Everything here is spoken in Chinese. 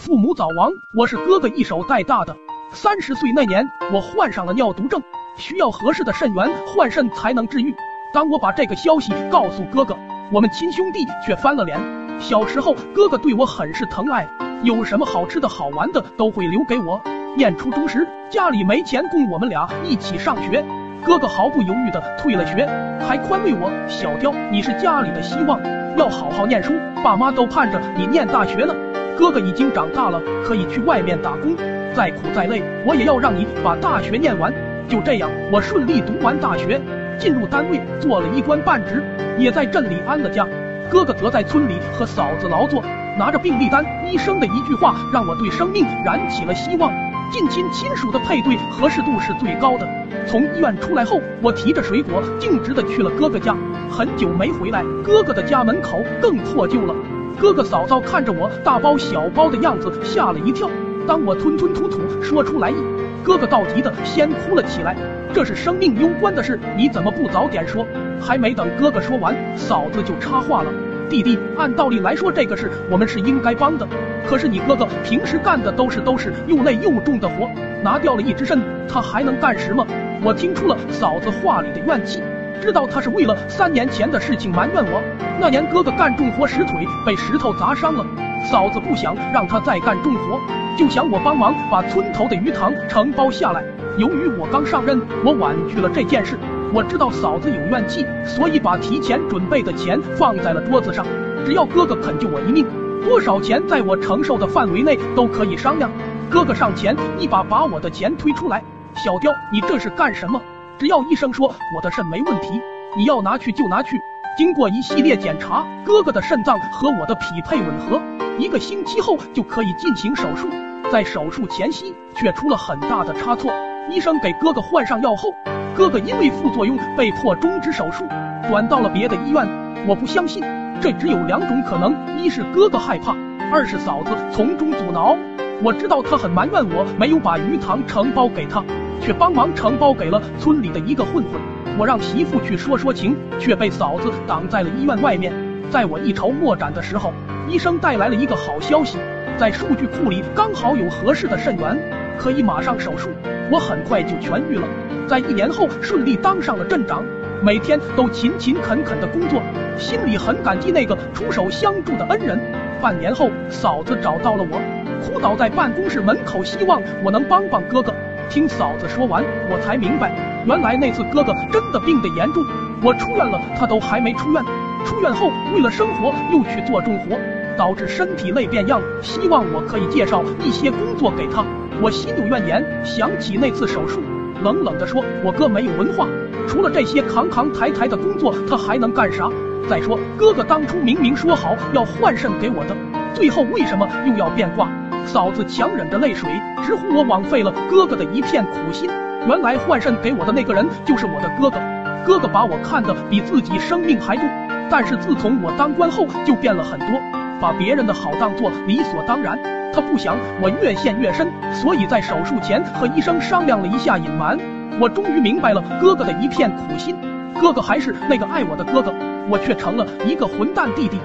父母早亡，我是哥哥一手带大的。三十岁那年，我患上了尿毒症，需要合适的肾源换肾才能治愈。当我把这个消息告诉哥哥，我们亲兄弟却翻了脸。小时候，哥哥对我很是疼爱，有什么好吃的好玩的都会留给我。念初中时，家里没钱供我们俩一起上学，哥哥毫不犹豫的退了学，还宽慰我：“小雕，你是家里的希望，要好好念书，爸妈都盼着你念大学呢。哥哥已经长大了，可以去外面打工，再苦再累，我也要让你把大学念完。”就这样，我顺利读完大学。进入单位做了一官半职，也在镇里安了家。哥哥则在村里和嫂子劳作，拿着病历单。医生的一句话让我对生命燃起了希望。近亲亲属的配对合适度是最高的。从医院出来后，我提着水果径直的去了哥哥家。很久没回来，哥哥的家门口更破旧了。哥哥嫂嫂看着我大包小包的样子，吓了一跳。当我吞吞吐吐说出来意，哥哥着急的先哭了起来。这是生命攸关的事，你怎么不早点说？还没等哥哥说完，嫂子就插话了：“弟弟，按道理来说，这个事我们是应该帮的。可是你哥哥平时干的都是都是又累又重的活，拿掉了一只肾，他还能干什么？”我听出了嫂子话里的怨气，知道他是为了三年前的事情埋怨我。那年哥哥干重活时腿被石头砸伤了，嫂子不想让他再干重活，就想我帮忙把村头的鱼塘承包下来。由于我刚上任，我婉拒了这件事。我知道嫂子有怨气，所以把提前准备的钱放在了桌子上。只要哥哥肯救我一命，多少钱在我承受的范围内都可以商量。哥哥上前一把把我的钱推出来，小刁，你这是干什么？只要医生说我的肾没问题，你要拿去就拿去。经过一系列检查，哥哥的肾脏和我的匹配吻合，一个星期后就可以进行手术。在手术前夕，却出了很大的差错。医生给哥哥换上药后，哥哥因为副作用被迫终止手术，转到了别的医院。我不相信，这只有两种可能：一是哥哥害怕，二是嫂子从中阻挠。我知道他很埋怨我没有把鱼塘承包给他，却帮忙承包给了村里的一个混混。我让媳妇去说说情，却被嫂子挡在了医院外面。在我一筹莫展的时候，医生带来了一个好消息，在数据库里刚好有合适的肾源，可以马上手术。我很快就痊愈了，在一年后顺利当上了镇长，每天都勤勤恳恳的工作，心里很感激那个出手相助的恩人。半年后，嫂子找到了我，哭倒在办公室门口，希望我能帮帮哥哥。听嫂子说完，我才明白，原来那次哥哥真的病得严重，我出院了，他都还没出院。出院后，为了生活又去做重活，导致身体累变样，希望我可以介绍一些工作给他。我心有怨言，想起那次手术，冷冷地说：“我哥没有文化，除了这些扛扛抬抬的工作，他还能干啥？再说，哥哥当初明明说好要换肾给我的，最后为什么又要变卦？”嫂子强忍着泪水，直呼我枉费了哥哥的一片苦心。原来换肾给我的那个人就是我的哥哥，哥哥把我看得比自己生命还重。但是自从我当官后，就变了很多，把别人的好当做理所当然。他不想我越陷越深，所以在手术前和医生商量了一下，隐瞒。我终于明白了哥哥的一片苦心。哥哥还是那个爱我的哥哥，我却成了一个混蛋弟弟。